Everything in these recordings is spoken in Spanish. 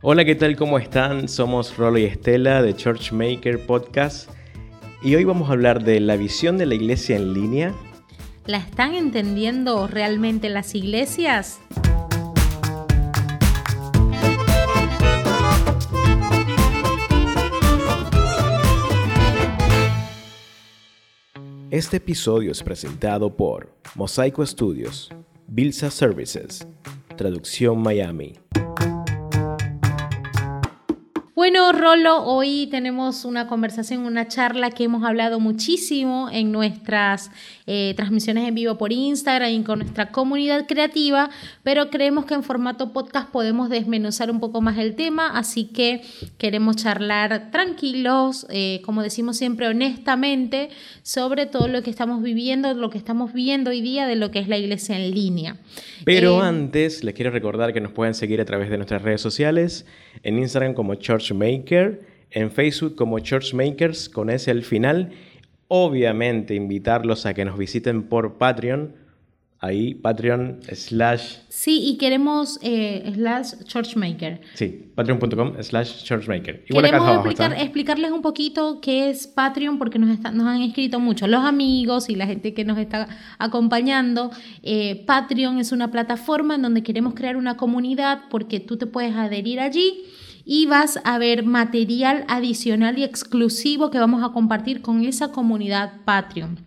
Hola, ¿qué tal? ¿Cómo están? Somos Rolo y Estela de Churchmaker Podcast y hoy vamos a hablar de la visión de la iglesia en línea. ¿La están entendiendo realmente las iglesias? Este episodio es presentado por Mosaico Studios, Bilsa Services, Traducción Miami. Bueno, Rolo, hoy tenemos una conversación, una charla que hemos hablado muchísimo en nuestras eh, transmisiones en vivo por Instagram y con nuestra comunidad creativa, pero creemos que en formato podcast podemos desmenuzar un poco más el tema, así que queremos charlar tranquilos, eh, como decimos siempre, honestamente, sobre todo lo que estamos viviendo, lo que estamos viendo hoy día de lo que es la iglesia en línea. Pero eh, antes, les quiero recordar que nos pueden seguir a través de nuestras redes sociales, en Instagram como Church Maker, en Facebook como Churchmakers con ese al final. Obviamente invitarlos a que nos visiten por Patreon. Ahí, Patreon slash... Sí, y queremos eh, slash Churchmaker. Sí, patreon.com slash Churchmaker. Igual queremos explicar, explicarles un poquito qué es Patreon porque nos, nos han escrito mucho los amigos y la gente que nos está acompañando. Eh, Patreon es una plataforma en donde queremos crear una comunidad porque tú te puedes adherir allí y vas a ver material adicional y exclusivo que vamos a compartir con esa comunidad Patreon.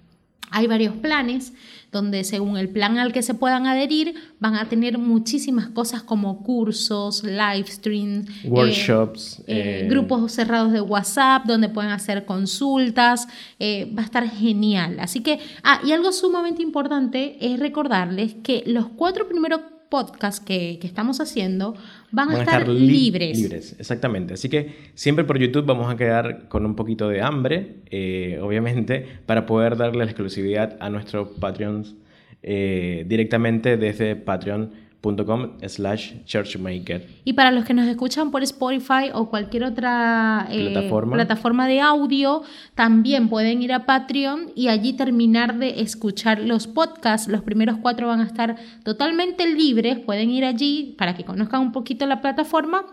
Hay varios planes donde según el plan al que se puedan adherir van a tener muchísimas cosas como cursos, live streams, eh, workshops, eh, eh, grupos cerrados de WhatsApp donde pueden hacer consultas. va a estar genial. Así que, ah, y algo sumamente importante es recordarles que los cuatro primeros podcast que, estamos haciendo van, a estar, libres. Libres, exactamente. Así que siempre por YouTube vamos a quedar con un poquito de hambre, eh, obviamente, para poder darle la exclusividad a nuestros Patreons eh, directamente desde Patreon com slash churchmaker. Y para los que nos escuchan por Spotify o cualquier otra eh, plataforma. de audio, también pueden ir a Patreon y allí terminar de escuchar los podcasts. Los primeros cuatro van a estar totalmente libres. Pueden ir allí para que conozcan un poquito la plataforma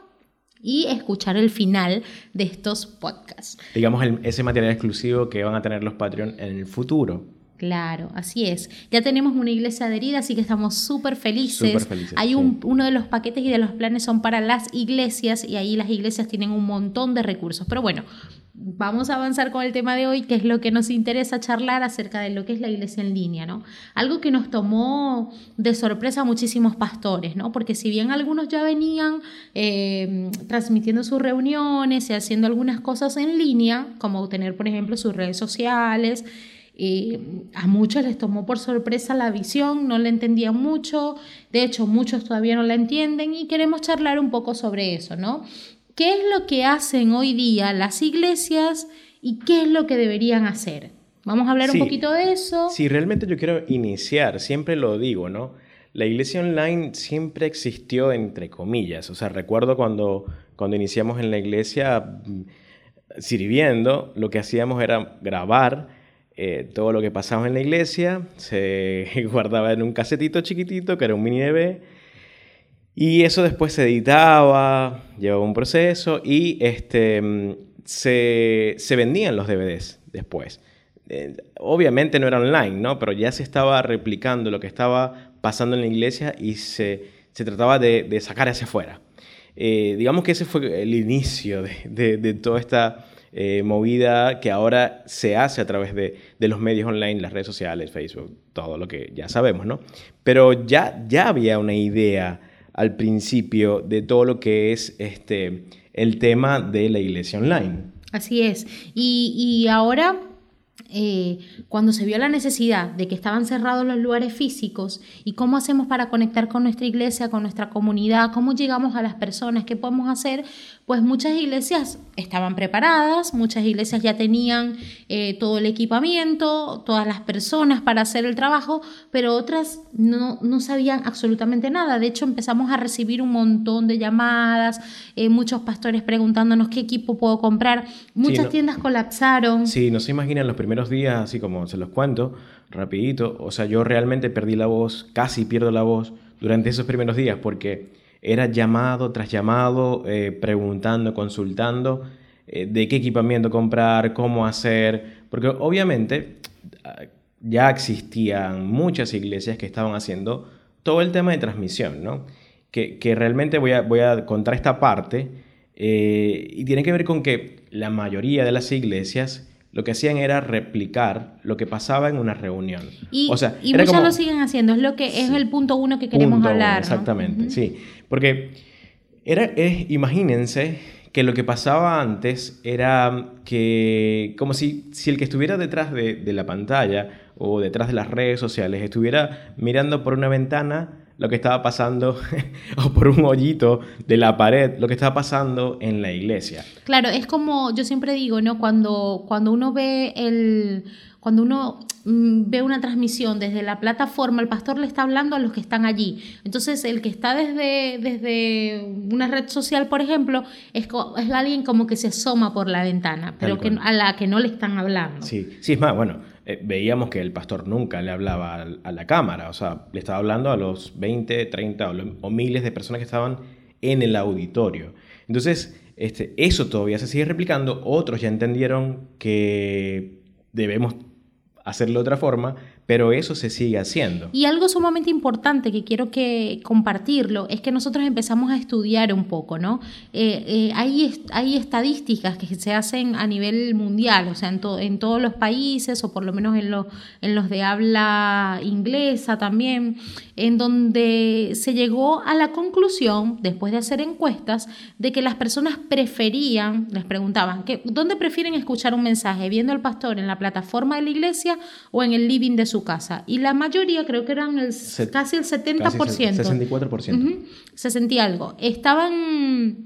y escuchar el final de estos podcasts. Digamos ese material exclusivo que van a tener los Patreon en el futuro. Claro, así es. Ya tenemos una iglesia adherida, así que estamos súper felices. Hay un, uno de los paquetes y de los planes son para las iglesias y ahí las iglesias tienen un montón de recursos. Pero bueno, vamos a avanzar con el tema de hoy, que es lo que nos interesa charlar acerca de lo que es la iglesia en línea, ¿no? Algo que nos tomó de sorpresa a muchísimos pastores, ¿no? Porque si bien algunos ya venían eh, transmitiendo sus reuniones y haciendo algunas cosas en línea, como tener, por ejemplo, sus redes sociales, a muchos les tomó por sorpresa la visión, no la entendían mucho, de hecho muchos todavía no la entienden y queremos charlar un poco sobre eso, ¿no? ¿Qué es lo que hacen hoy día las iglesias y qué es lo que deberían hacer? Vamos a hablar un poquito de eso. Sí, realmente yo quiero iniciar, siempre lo digo, ¿no? La iglesia online siempre existió entre comillas, o sea, recuerdo cuando, cuando iniciamos en la iglesia mm, sirviendo, lo que hacíamos era grabar eh, todo lo que pasaba en la iglesia se guardaba en un casetito chiquitito que era un mini DV y eso después se editaba, llevaba un proceso y este, mm, se, se vendían los DVDs después. Eh, obviamente no era online, ¿no? Pero ya se estaba replicando lo que estaba pasando en la iglesia y se, se trataba de, sacar hacia afuera. Eh, digamos que ese fue el inicio de, de toda esta eh, movida que ahora se hace a través de, los medios online, las redes sociales, Facebook, todo lo que ya sabemos, ¿no? Pero ya, ya había una idea al principio de todo lo que es este, el tema de la iglesia online. Así es. Y, y ahora eh, cuando se vio la necesidad de que estaban cerrados los lugares físicos y cómo hacemos para conectar con nuestra iglesia, con nuestra comunidad, cómo llegamos a las personas, qué podemos hacer, pues muchas iglesias estaban preparadas, muchas iglesias ya tenían eh, todo el equipamiento, todas las personas para hacer el trabajo, pero otras no, no sabían absolutamente nada. De hecho, empezamos a recibir un montón de llamadas, eh, muchos pastores preguntándonos qué equipo puedo comprar, muchas tiendas colapsaron. Sí, no se imaginan los primeros días, así como se los cuento, rapidito, o sea, yo realmente perdí la voz, casi pierdo la voz durante esos primeros días, porque era llamado tras llamado, eh, preguntando, consultando eh, de qué equipamiento comprar, cómo hacer, porque obviamente ah, ya existían muchas iglesias que estaban haciendo todo el tema de transmisión, ¿no? Que, realmente voy a, voy a contar esta parte eh, y tiene que ver con que la mayoría de las iglesias lo que hacían era replicar lo que pasaba en una reunión. Y, o sea, y muchos lo siguen haciendo, es lo que es el punto uno que queremos hablar. exactamente, sí. Porque era, es, imagínense que lo que pasaba antes era que, como si, si el que estuviera detrás de, de la pantalla o detrás de las redes sociales estuviera mirando por una ventana lo que estaba pasando, o por un hoyito de la pared, lo que estaba pasando en la iglesia. Claro, es como yo siempre digo, ¿no? Cuando, cuando uno ve el. Cuando uno mm, ve una transmisión desde la plataforma, el pastor le está hablando a los que están allí. Entonces, el que está desde, desde una red social, por ejemplo, es, es alguien como que se asoma por la ventana, pero que, a la que no le están hablando. Sí, sí, es más, bueno, eh, veíamos que el pastor nunca le hablaba a, la cámara, o sea, le estaba hablando a los 20, 30 o, miles de personas que estaban en el auditorio. Entonces, este, eso todavía se sigue replicando, otros ya entendieron que debemos hacerlo de otra forma, pero eso se sigue haciendo. Y algo sumamente importante que quiero que compartirlo es que nosotros empezamos a estudiar un poco, ¿no? Eh, eh, hay, hay, estadísticas que se hacen a nivel mundial, o sea, en, en todos los países, o por lo menos en, en los de habla inglesa también, en donde se llegó a la conclusión, después de hacer encuestas, de que las personas preferían, les preguntaban, ¿dónde prefieren escuchar un mensaje? ¿Viendo al pastor en la plataforma de la iglesia o en el living de su casa. Y la mayoría, creo que eran el, casi el 70%. Casi 64%. 60 algo. Estaban...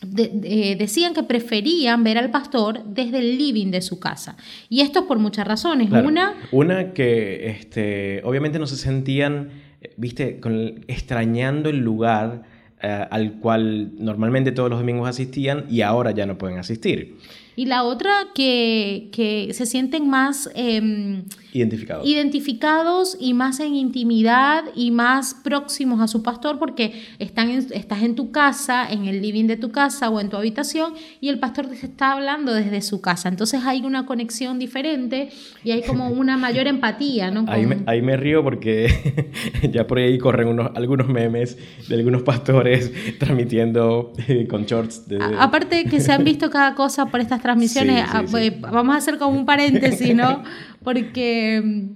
decían que preferían ver al pastor desde el living de su casa. Y esto es por muchas razones. Una... Una que este, obviamente no se sentían, viste, con, extrañando el lugar eh, al cual normalmente todos los domingos asistían y ahora ya no pueden asistir. Y la otra que, que se sienten más em, identificados. identificados y más en intimidad y más próximos a su pastor porque están estás en tu casa, en el living de tu casa o en tu habitación y el pastor te está hablando desde su casa. Entonces hay una conexión diferente y hay como una mayor empatía. ¿no? Ahí, me, ahí, me, río porque ya por ahí corren unos, algunos memes de algunos pastores transmitiendo eh, con shorts. De... aparte que se han visto cada cosa por estas transmisiones, ah, pues, vamos a hacer como un paréntesis, ¿no? Porque mm,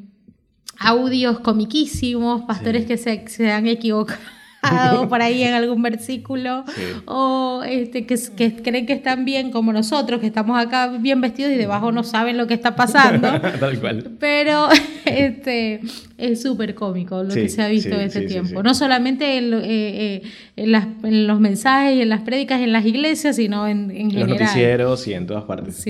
audios comiquísimos, pastores que se, se han equivocado por ahí en algún versículo, o este, que, que, creen que están bien como nosotros, que estamos acá bien vestidos y debajo no saben lo que está pasando. Tal cual. Pero este, es súper cómico lo que se ha visto en este tiempo. No solamente en, eh, eh, en, los mensajes y en las prédicas en las iglesias, sino en, en, general. los noticieros y en todas partes.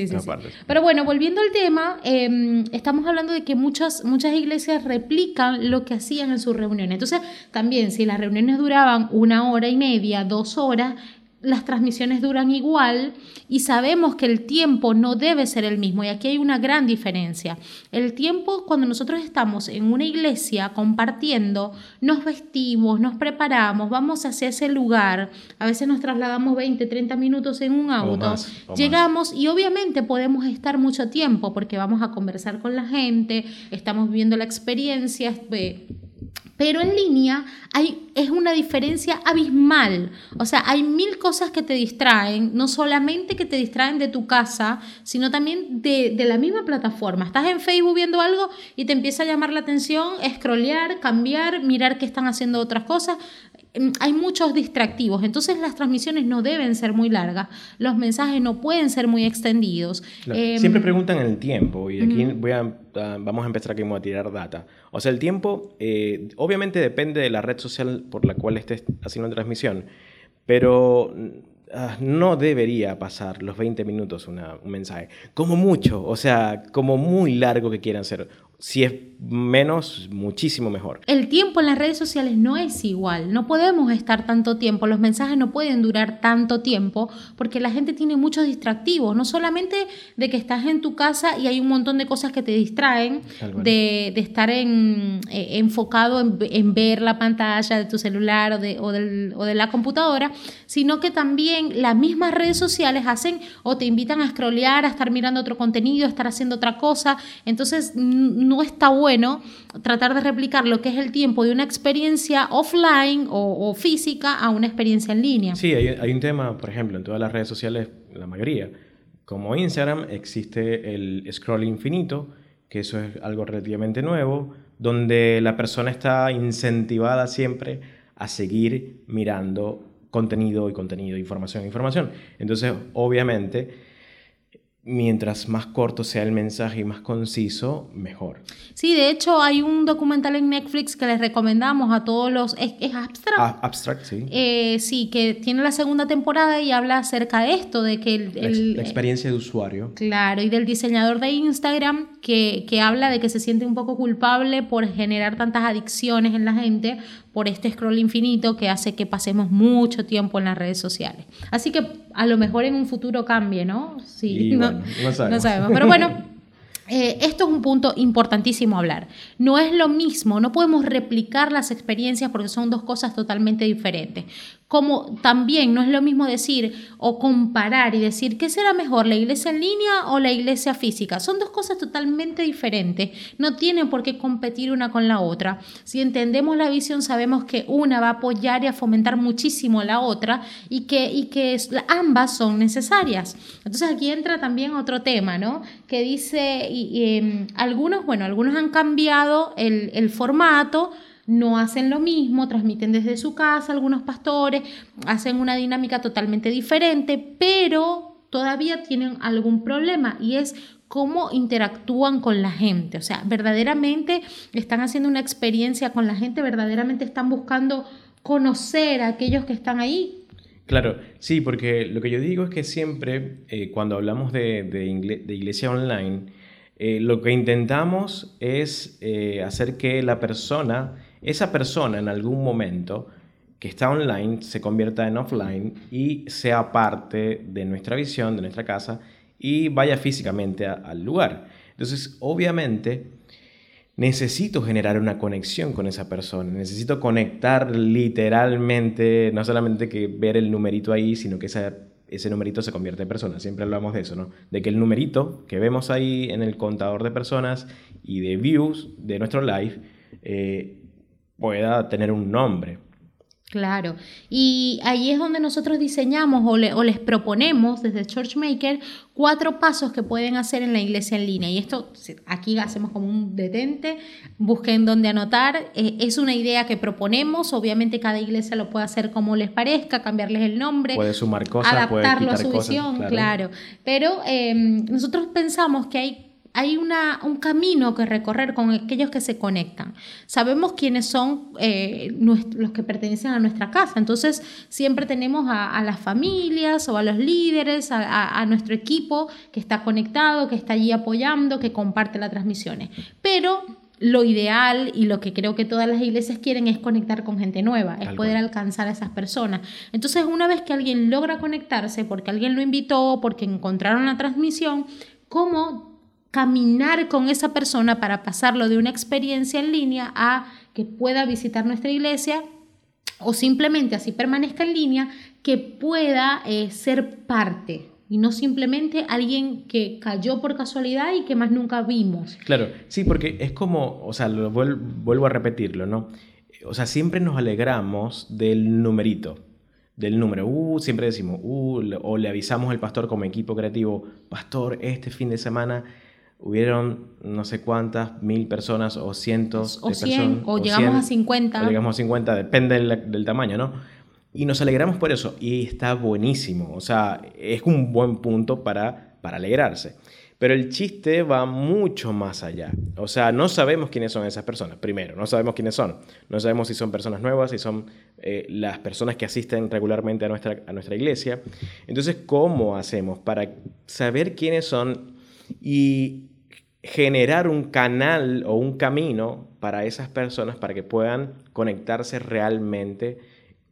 Pero bueno, volviendo al tema, em, estamos hablando de que muchas, muchas iglesias replican lo que hacían en sus reuniones. Entonces, también si las reuniones duraban una hora y media, dos horas, las transmisiones duran igual y sabemos que el tiempo no debe ser el mismo y aquí hay una gran diferencia. El tiempo cuando nosotros estamos en una iglesia compartiendo, nos vestimos, nos preparamos, vamos hacia ese lugar, a veces nos trasladamos 20, 30 minutos en un auto, llegamos y obviamente podemos estar mucho tiempo porque vamos a conversar con la gente, estamos viviendo la experiencia. Pero en línea hay, es una diferencia abismal. O sea, hay mil cosas que te distraen, no solamente que te distraen de tu casa, sino también de, de la misma plataforma. Estás en Facebook viendo algo y te empieza a llamar la atención, scrollear, cambiar, mirar que están haciendo otras cosas. Mm, hay muchos distractivos, entonces las transmisiones no deben ser muy largas, los mensajes no pueden ser muy extendidos. Em, siempre preguntan el tiempo y aquí voy a, vamos a empezar aquí a tirar data. O sea, el tiempo eh, obviamente depende de la red social por la cual estés haciendo transmisión, pero ah, no debería pasar los 20 minutos un mensaje, como mucho, o sea, como muy largo que quieran ser. Si es menos, muchísimo mejor. El tiempo en las redes sociales no es igual, no podemos estar tanto tiempo, los mensajes no pueden durar tanto tiempo porque la gente tiene muchos distractivos, no solamente de que estás en tu casa y hay un montón de cosas que te distraen, de, estar en, eh, enfocado en, ver la pantalla de tu celular o de, o, o de la computadora, sino que también las mismas redes sociales hacen o te invitan a scrollear, a estar mirando otro contenido, a estar haciendo otra cosa, entonces no está bueno tratar de replicar lo que es el tiempo de una experiencia offline o, física a una experiencia en línea. Sí, hay, un tema, por ejemplo, en todas las redes sociales, la mayoría, como Instagram, existe el scroll infinito, que eso es algo relativamente nuevo, donde la persona está incentivada siempre a seguir mirando contenido y contenido, información, información. Entonces, obviamente, mientras más corto sea el mensaje y más conciso, mejor. Sí, de hecho hay un documental en Netflix que les recomendamos a todos los... Es, abstract. Ah, abstract, sí. Eh, sí, que tiene la segunda temporada y habla acerca de esto, de que... El, la, experiencia de usuario. Claro, y del diseñador de Instagram que, que habla de que se siente un poco culpable por generar tantas adicciones en la gente por este scroll infinito que hace que pasemos mucho tiempo en las redes sociales. Así que a lo mejor en un futuro cambie, ¿no? Sí, no, no, sabemos. no sabemos. Pero bueno, eh, esto es un punto importantísimo hablar. No es lo mismo, no podemos replicar las experiencias porque son dos cosas totalmente diferentes. Como también no es lo mismo decir o comparar y decir qué será mejor, la iglesia en línea o la iglesia física. Son dos cosas totalmente diferentes. No tienen por qué competir una con la otra. Si entendemos la visión, sabemos que una va a apoyar y a fomentar muchísimo la otra y que, y que ambas son necesarias. Entonces aquí entra también otro tema, ¿no? Que dice em, algunos, bueno, algunos han cambiado el, el formato, no hacen lo mismo, transmiten desde su casa, algunos pastores hacen una dinámica totalmente diferente, pero todavía tienen algún problema y es cómo interactúan con la gente. O sea, verdaderamente están haciendo una experiencia con la gente, verdaderamente están buscando conocer a aquellos que están ahí. Claro, sí, porque lo que yo digo es que siempre eh, cuando hablamos de, iglesia online, eh, lo que intentamos es eh, hacer que la persona, esa persona en algún momento que está online, se convierta en offline y sea parte de nuestra visión, de nuestra casa y vaya físicamente al lugar. Entonces, obviamente, necesito generar una conexión con esa persona, necesito conectar literalmente, no solamente que ver el numerito ahí, sino que esa ese numerito se convierte en personas. Siempre hablamos de eso, ¿no? De que el numerito que vemos ahí en el contador de personas y de views de nuestro live eh, pueda tener un nombre. Claro, y ahí es donde nosotros diseñamos o, les proponemos desde Churchmaker cuatro pasos que pueden hacer en la iglesia en línea. Y esto aquí hacemos como un detente, busquen dónde anotar. Eh, es una idea que proponemos, obviamente cada iglesia lo puede hacer como les parezca, cambiarles el nombre, puede sumar cosas, adaptarlo a su visión, claro. Pero em, nosotros pensamos que hay hay una, un camino que recorrer con aquellos que se conectan. Sabemos quiénes son eh, los que pertenecen a nuestra casa, entonces siempre tenemos a, las familias o a los líderes, a, nuestro equipo que está conectado, que está allí apoyando, que comparte las transmisiones. Pero lo ideal y lo que creo que todas las iglesias quieren es conectar con gente nueva, es poder alcanzar a esas personas. Entonces, una vez que alguien logra conectarse, porque alguien lo invitó, porque encontraron la transmisión, ¿cómo caminar con esa persona para pasarlo de una experiencia en línea a que pueda visitar nuestra iglesia o simplemente así permanezca en línea, que pueda eh, ser parte y no simplemente alguien que cayó por casualidad y que más nunca vimos. Claro, sí, porque es como, o sea, lo vuelvo a repetirlo, ¿no? O sea, siempre nos alegramos del numerito, del número. Uh, siempre decimos, uh, o le avisamos al pastor como equipo creativo, pastor, este fin de semana hubieron no sé cuántas, mil personas o cientos o de personas. O, llegamos a 50. O llegamos a 50, depende del, tamaño, ¿no? Y nos alegramos por eso. Y está buenísimo. O sea, es un buen punto para, para alegrarse. Pero el chiste va mucho más allá. O sea, no sabemos quiénes son esas personas. Primero, no sabemos quiénes son. No sabemos si son personas nuevas, si son eh, las personas que asisten regularmente a nuestra, a nuestra iglesia. Entonces, ¿cómo hacemos para saber quiénes son y generar un canal o un camino para esas personas para que puedan conectarse realmente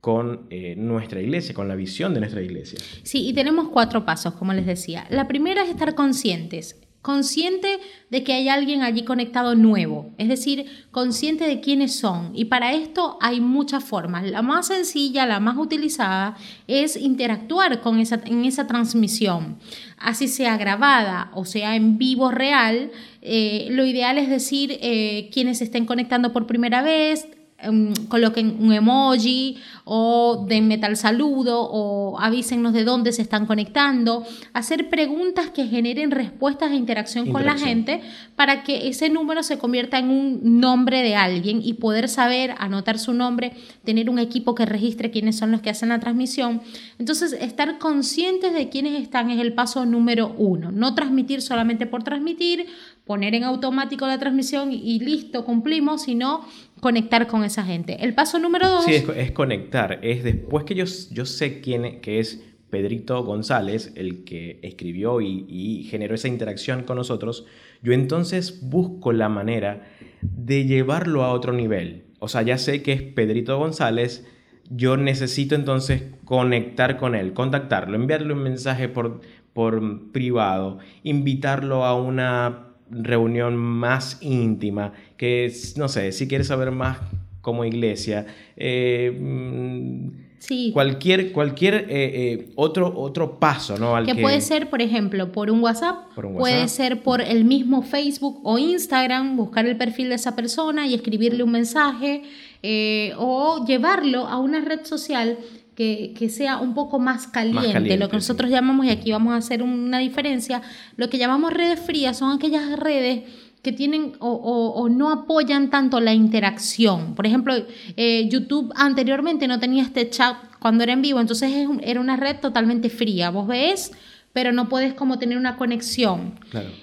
con eh, nuestra iglesia, con la visión de nuestra iglesia. Sí, y tenemos cuatro pasos, como les decía. La primera es estar conscientes consciente de que hay alguien allí conectado nuevo, es decir, consciente de quiénes son. Y para esto hay muchas formas. La más sencilla, la más utilizada, es interactuar con esa, en esa transmisión. Así sea grabada o sea en vivo real, eh, lo ideal es decir eh, quienes estén conectando por primera vez, Em, coloquen un emoji o denme tal saludo o avísennos de dónde se están conectando, hacer preguntas que generen respuestas e interacción, con la gente para que ese número se convierta en un nombre de alguien y poder saber, anotar su nombre, tener un equipo que registre quiénes son los que hacen la transmisión. Entonces, estar conscientes de quiénes están es el paso número uno, no transmitir solamente por transmitir, poner en automático la transmisión y listo, cumplimos, sino conectar con esa gente. El paso número dos... Sí, es, conectar. Es después que yo, yo sé quién que es Pedrito González, el que escribió y, generó esa interacción con nosotros, yo entonces busco la manera de llevarlo a otro nivel. O sea, ya sé que es Pedrito González, yo necesito entonces conectar con él, contactarlo, enviarle un mensaje por, por privado, invitarlo a una reunión más íntima, que no sé, si quieres saber más como iglesia, eh, mm, sí. cualquier, cualquier eh, eh, otro, otro paso, ¿no? que, puede ser, por ejemplo, por un, WhatsApp, puede ser por el mismo Facebook o Instagram, buscar el perfil de esa persona y escribirle un mensaje o llevarlo a una red social que, sea un poco más caliente, lo que nosotros llamamos, y aquí vamos a hacer una diferencia, lo que llamamos redes frías son aquellas redes que tienen o, no apoyan tanto la interacción. Por ejemplo, eh, YouTube anteriormente no tenía este chat cuando era en vivo, entonces era una red totalmente fría. Vos ves pero no puedes como tener una conexión.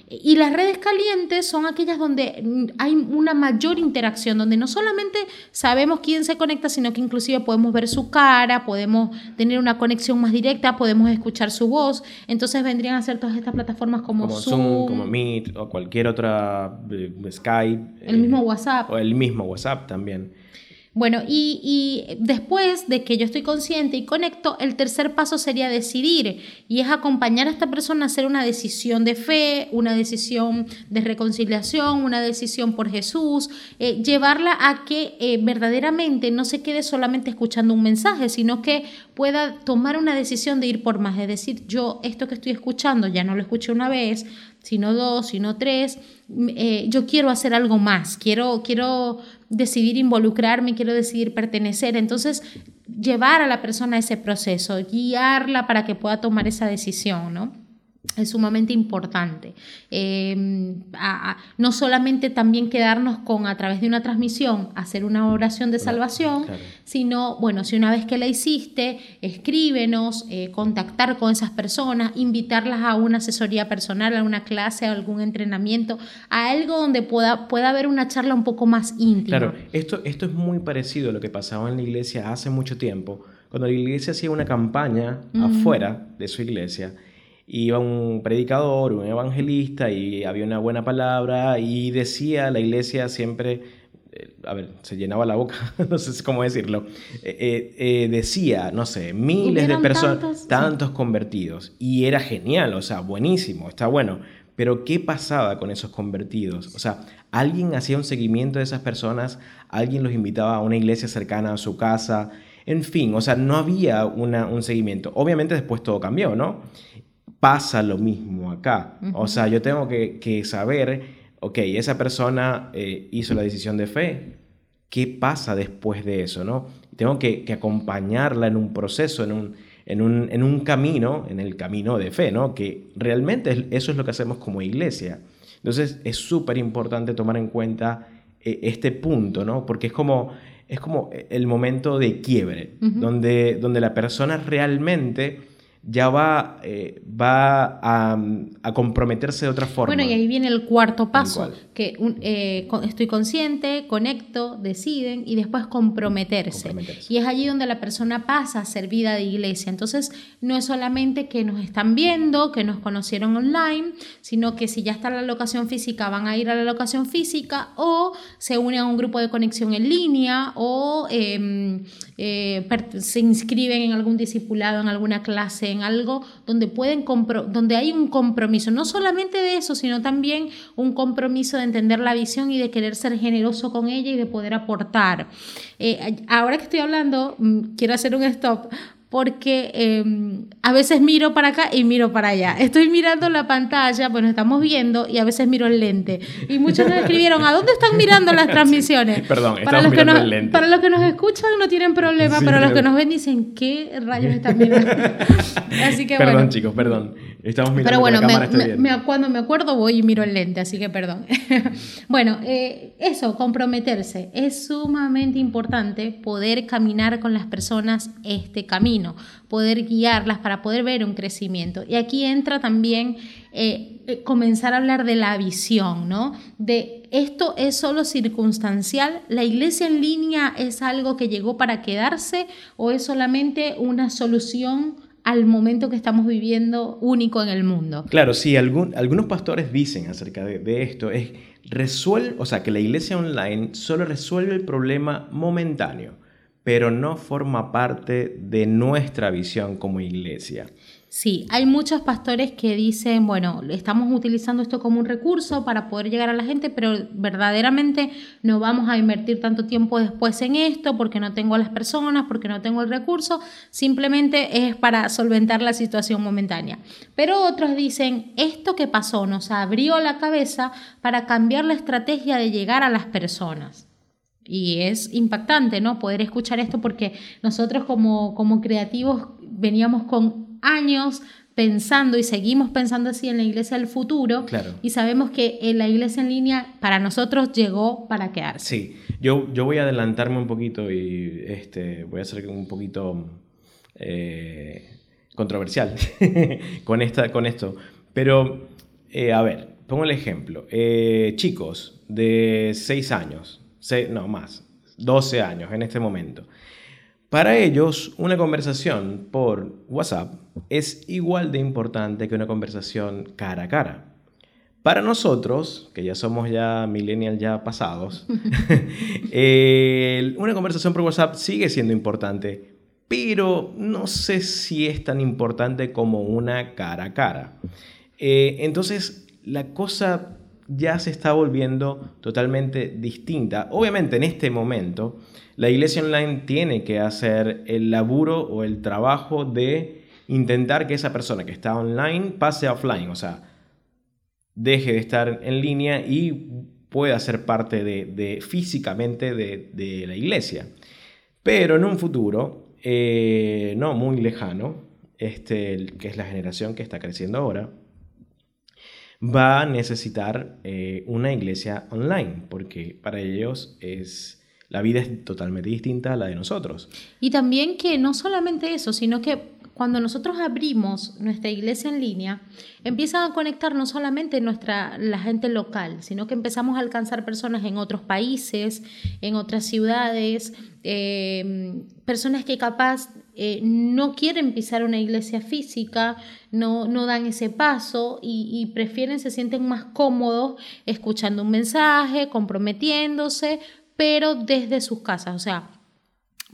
Y las redes calientes son aquellas donde hay una mayor interacción, donde no solamente sabemos quién se conecta, sino que inclusive podemos ver su cara, podemos tener una conexión más directa, podemos escuchar su voz. Entonces vendrían a ser todas estas plataformas como, Zoom, como Meet o cualquier otra eh, Skype. El mismo eh, WhatsApp. O el mismo WhatsApp también. Bueno, y, después de que yo estoy consciente y conecto, el tercer paso sería decidir y es acompañar a esta persona a hacer una decisión de fe, una decisión de reconciliación, una decisión por Jesús, eh, llevarla a que eh, verdaderamente no se quede solamente escuchando un mensaje, sino que pueda tomar una decisión de ir por más, es decir, yo esto que estoy escuchando ya no lo escuché una vez, sino dos, sino tres, eh, yo quiero hacer algo más, quiero, quiero decidir involucrarme, quiero decidir pertenecer. Entonces, llevar a la persona a ese proceso, guiarla para que pueda tomar esa decisión, ¿no? Es sumamente importante. Em, no solamente también quedarnos con a través de una transmisión hacer una oración de salvación, sino, bueno, si una vez que la hiciste, escríbenos, eh, contactar con esas personas, invitarlas a una asesoría personal, a una clase, a algún entrenamiento, a algo donde pueda, pueda haber una charla un poco más íntima. Claro, esto, esto es muy parecido a lo que pasaba en la iglesia hace mucho tiempo, cuando la iglesia hacía una campaña afuera de su iglesia iba un predicador, un evangelista y había una buena palabra y decía la iglesia siempre, eh, a ver, se llenaba la boca, no sé cómo decirlo, eh, eh, decía, no sé, miles de personas, tantos, convertidos y era genial, o sea, buenísimo, está bueno. Pero ¿qué pasaba con esos convertidos? O sea, alguien hacía un seguimiento de esas personas, alguien los invitaba a una iglesia cercana a su casa, en fin, o sea, no había una, un seguimiento. Obviamente después todo cambió, ¿no? Pasa lo mismo acá. O sea, yo tengo que, saber, ok, esa persona eh, hizo la decisión de fe, ¿qué pasa después de eso? ¿no? Tengo que, acompañarla en un proceso, en un, en, un, en un, camino, en el camino de fe, ¿no? que realmente eso es lo que hacemos como iglesia. Entonces es súper importante tomar en cuenta eh, este punto, ¿no? porque es como, es como el momento de quiebre, donde, donde la persona realmente ya va, eh, va a, comprometerse de otra forma. Bueno, y ahí viene el cuarto paso, que eh, estoy consciente, conecto, deciden y después comprometerse. Y es allí donde la persona pasa a ser vida de iglesia. Entonces, no es solamente que nos están viendo, que nos conocieron online, sino que si ya está la locación física, van a ir a la locación física o se unen a un grupo de conexión en línea o em, eh, se inscriben en algún discipulado, en alguna clase en algo donde, pueden donde hay un compromiso, no solamente de eso, sino también un compromiso de entender la visión y de querer ser generoso con ella y de poder aportar. Eh, ahora que estoy hablando, mm, quiero hacer un stop porque em, a veces miro para acá y miro para allá. Estoy mirando la pantalla, pues estamos viendo y a veces miro el lente. Y muchos nos escribieron, ¿a dónde están mirando las transmisiones? Perdón, para los, que nos, para los que nos escuchan no tienen problema, pero los que nos ven dicen, ¿qué rayos están mirando? así que perdón, chicos, perdón. Estamos mirando Pero bueno, me, cuando me acuerdo voy y miro el lente, así que perdón. bueno, eh, eso, comprometerse. Es sumamente importante poder caminar con las personas este camino, poder guiarlas para poder ver un crecimiento. Y aquí entra también eh, eh, comenzar a hablar de la visión, ¿no? De esto es solo circunstancial, la iglesia en línea es algo que llegó para quedarse o es solamente una solución al momento que estamos viviendo único en el mundo. Claro, sí, algunos pastores dicen acerca de, esto, es resuelve, o sea, que la iglesia online solo resuelve el problema momentáneo, pero no forma parte de nuestra visión como iglesia. Sí, hay muchos pastores que dicen, bueno, estamos utilizando esto como un recurso para poder llegar a la gente, pero verdaderamente no vamos a invertir tanto tiempo después en esto porque no tengo a las personas, porque no tengo el recurso, simplemente es para solventar la situación momentánea. Pero otros dicen, esto que pasó nos abrió la cabeza para cambiar la estrategia de llegar a las personas. Y es impactante, ¿no? Poder escuchar esto porque nosotros como, como creativos veníamos con años pensando y seguimos pensando así en la iglesia del futuro y sabemos que en la iglesia en línea para nosotros llegó para quedarse. Sí, yo, yo voy a adelantarme un poquito y este, voy a ser un poquito eh, controversial con, esta, con esto, pero eh, a ver, pongo el ejemplo. Eh, chicos de 6 años, no más, 12 años en este momento, para ellos, una conversación por WhatsApp es igual de importante que una conversación cara a cara. Para nosotros, que ya somos ya millennials ya pasados, una conversación por WhatsApp sigue siendo importante, pero no sé si es tan importante como una cara a cara. Eh, entonces, la cosa ya se está volviendo totalmente distinta. Obviamente, en este momento, la iglesia online tiene que hacer el laburo o el trabajo de intentar que esa persona que está online pase offline, o sea, deje de estar en línea y pueda ser parte de, físicamente de, la iglesia. Pero en un futuro, eh, no muy lejano, este, que es la generación que está creciendo ahora, va a necesitar eh, una iglesia online, porque para ellos es la vida es totalmente distinta a la de nosotros. Y también que no solamente eso, sino que cuando nosotros abrimos nuestra iglesia en línea, empiezan a conectar no solamente nuestra, la gente local, sino que empezamos a alcanzar personas en otros países, en otras ciudades, eh, personas que capaz eh, no quieren pisar una iglesia física, no, no dan ese paso y, y, prefieren, se sienten más cómodos escuchando un mensaje, comprometiéndose, pero desde sus casas. O sea,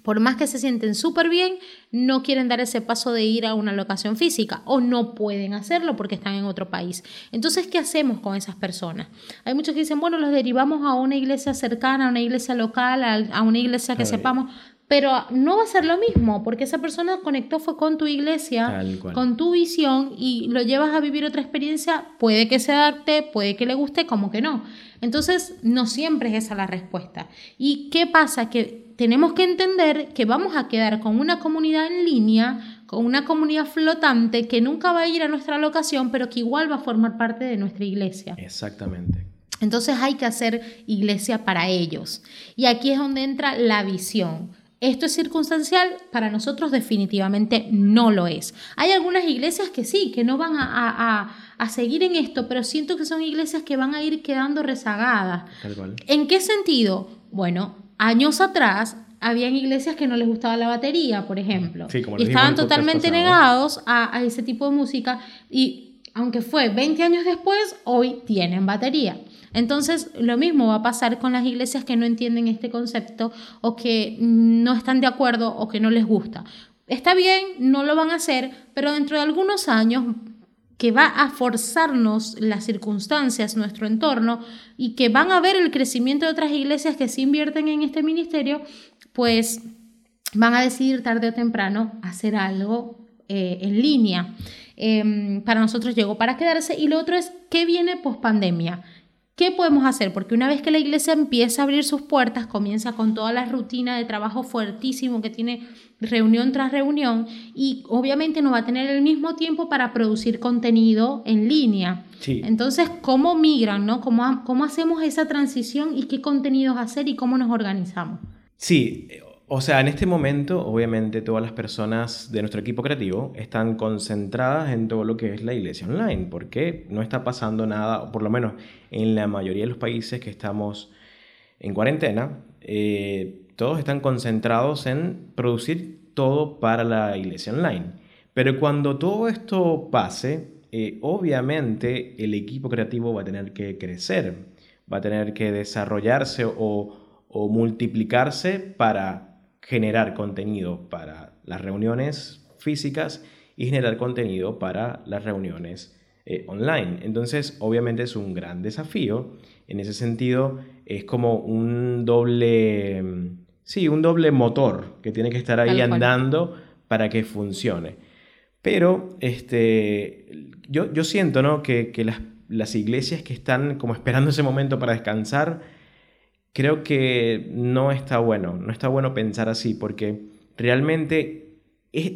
por más que se sienten súper bien, no quieren dar ese paso de ir a una locación física o no pueden hacerlo porque están en otro país. Entonces, ¿qué hacemos con esas personas? Hay muchos que dicen, bueno, los derivamos a una iglesia cercana, a una iglesia local, a, una iglesia que sepamos, pero no va a ser lo mismo, porque esa persona conectó fue con tu iglesia, con tu visión y lo llevas a vivir otra experiencia, puede que se adapte, puede que le guste, como que no. Entonces, no siempre es esa la respuesta. ¿Y qué pasa? Que tenemos que entender que vamos a quedar con una comunidad en línea, con una comunidad flotante que nunca va a ir a nuestra locación, pero que igual va a formar parte de nuestra iglesia. Exactamente. Entonces hay que hacer iglesia para ellos. Y aquí es donde entra la visión esto es circunstancial, para nosotros definitivamente no lo es. Hay algunas iglesias que sí, que no van a, seguir en esto, pero siento que son iglesias que van a ir quedando rezagadas. ¿En qué sentido? Bueno, años atrás habían iglesias que no les gustaba la batería, por ejemplo, y estaban totalmente negados a, a ese tipo de música y aunque fue 20 años después, hoy tienen batería. Entonces, lo mismo va a pasar con las iglesias que no entienden este concepto o que no están de acuerdo o que no les gusta. Está bien, no lo van a hacer, pero dentro de algunos años que va a forzarnos las circunstancias, nuestro entorno, y que van a ver el crecimiento de otras iglesias que se invierten en este ministerio, pues van a decidir tarde o temprano hacer algo eh, en línea. Em, para nosotros llegó para quedarse y lo otro es, ¿qué viene post pandemia? ¿Qué podemos hacer? Porque una vez que la iglesia empieza a abrir sus puertas, comienza con toda la rutina de trabajo fuertísimo que tiene reunión tras reunión y obviamente no va a tener el mismo tiempo para producir contenido en línea. Entonces, ¿cómo migran? No? ¿Cómo, ¿Cómo hacemos esa transición y qué contenidos hacer y cómo nos organizamos? Sí, o sea, en este momento, obviamente, todas las personas de nuestro equipo creativo están concentradas en todo lo que es la iglesia online, porque no está pasando nada, por lo menos en la mayoría de los países que estamos en cuarentena, eh, todos están concentrados en producir todo para la iglesia online. Pero cuando todo esto pase, eh, obviamente el equipo creativo va a tener que crecer, va a tener que desarrollarse o, o multiplicarse para generar contenido para las reuniones físicas y generar contenido para las reuniones eh, online. Entonces, obviamente es un gran desafío. En ese sentido, es como un doble, sí, un doble motor que tiene que estar ahí andando para que funcione. Pero este, yo, yo siento ¿no? que, que las, las iglesias que están como esperando ese momento para descansar, creo que no está bueno, no está bueno pensar así, porque realmente,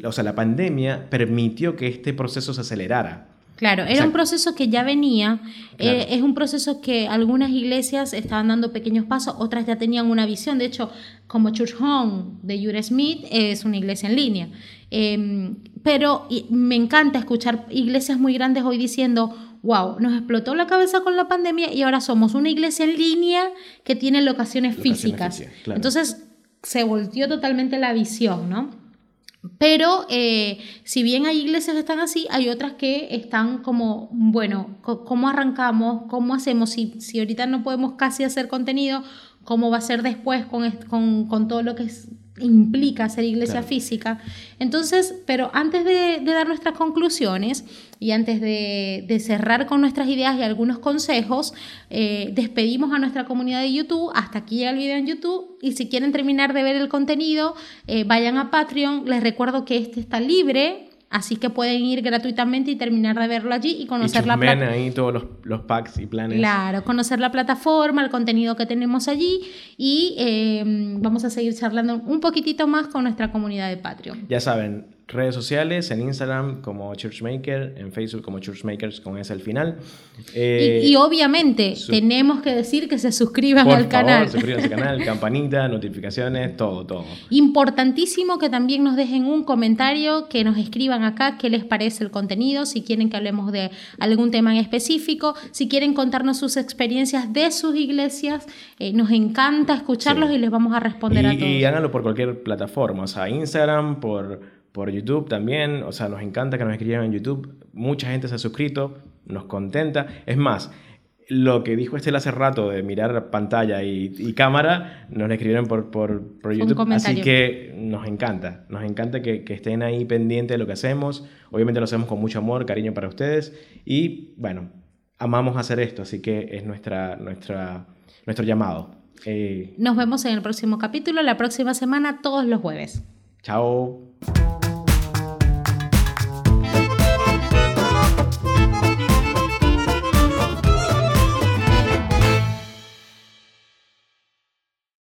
o sea, la pandemia permitió que este proceso se acelerara. Claro, era un proceso que ya venía, eh, es un proceso que algunas iglesias estaban dando pequeños pasos, otras ya tenían una visión, de hecho, como Church Home de Jure Smith es una iglesia en línea, em, pero me encanta escuchar iglesias muy grandes hoy diciendo, wow, nos explotó la cabeza con la pandemia y ahora somos una iglesia en línea que tiene locaciones, físicas. Entonces se volteó totalmente la visión, ¿no? Pero eh, si bien hay iglesias que están así, hay otras que están como, bueno, ¿cómo arrancamos? ¿Cómo hacemos? Si, si ahorita no podemos casi hacer contenido, ¿cómo va a ser después con, con, con todo lo que es implica ser iglesia física. Entonces, pero antes de, dar nuestras conclusiones y antes de, cerrar con nuestras ideas y algunos consejos, eh, despedimos a nuestra comunidad de YouTube. Hasta aquí llega el video en YouTube. Y si quieren terminar de ver el contenido, eh, vayan a Patreon. Les recuerdo que este está libre Así que pueden ir gratuitamente y terminar de verlo allí y conocer la plataforma. ahí todos los, los, packs y planes. Claro, conocer la plataforma, el contenido que tenemos allí y eh, vamos a seguir charlando un poquitito más con nuestra comunidad de Patreon. Ya saben, redes sociales, en Instagram como Churchmaker, en Facebook como Churchmakers con ese al final. Eh, y, obviamente tenemos que decir que se suscriban al canal. Suscríbanse al canal, campanita, notificaciones, todo, todo. Importantísimo que también nos dejen un comentario, que nos escriban acá qué les parece el contenido, si quieren que hablemos de algún tema en específico, si quieren contarnos sus experiencias de sus iglesias, eh, nos encanta escucharlos y les vamos a responder a todos. Y háganlo por cualquier plataforma, o sea, Instagram, por por YouTube también, o sea, nos encanta que nos escriban en YouTube, mucha gente se ha suscrito, nos contenta. Es más, lo que dijo Estela hace rato de mirar pantalla y, cámara, nos lo escribieron por, por, por YouTube, así que nos encanta, nos encanta que, que, estén ahí pendientes de lo que hacemos, obviamente lo hacemos con mucho amor, cariño para ustedes y bueno, amamos hacer esto, así que es nuestra, nuestra, nuestro llamado. Eh, nos vemos en el próximo capítulo, la próxima semana, todos los jueves. Chao.